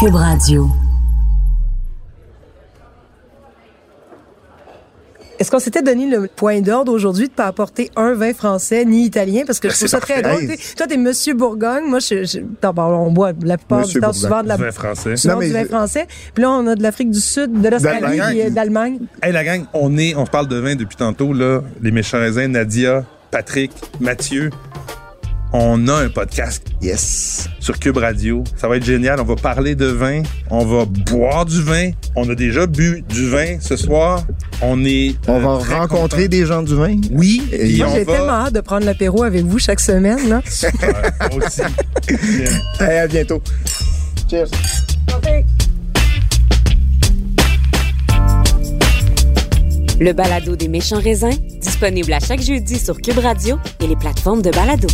Cube Radio. Est-ce qu'on s'était donné le point d'ordre aujourd'hui de pas apporter un vin français ni italien? Parce que je trouve ça très drôle. Toi, t'es Monsieur Bourgogne. Moi, je, je, non, bon, on boit la plupart Monsieur du temps Bourgogne. souvent de la Du vin français. souvent Non, mais du vin je- français. Puis là, on a de l'Afrique du Sud, de l'Australie, D'Allemagne. puis, euh, d'Allemagne. Hey la gang, on est, on parle de vin depuis tantôt là, les méchants raisins, Nadia, Patrick, Mathieu. On a un podcast Yes. sur Cube Radio. Ça va être génial. On va parler de vin. On va boire du vin. On a déjà bu du vin ce soir. On est. On euh, va rencontrer des gens du vin. Oui. Et Moi, on j'ai va. tellement hâte de prendre l'apéro avec vous chaque semaine. Là. Super, moi aussi. Hey, à bientôt. Cheers. Le balado des méchants raisins, disponible à chaque jeudi sur Cube Radio et les plateformes de balado.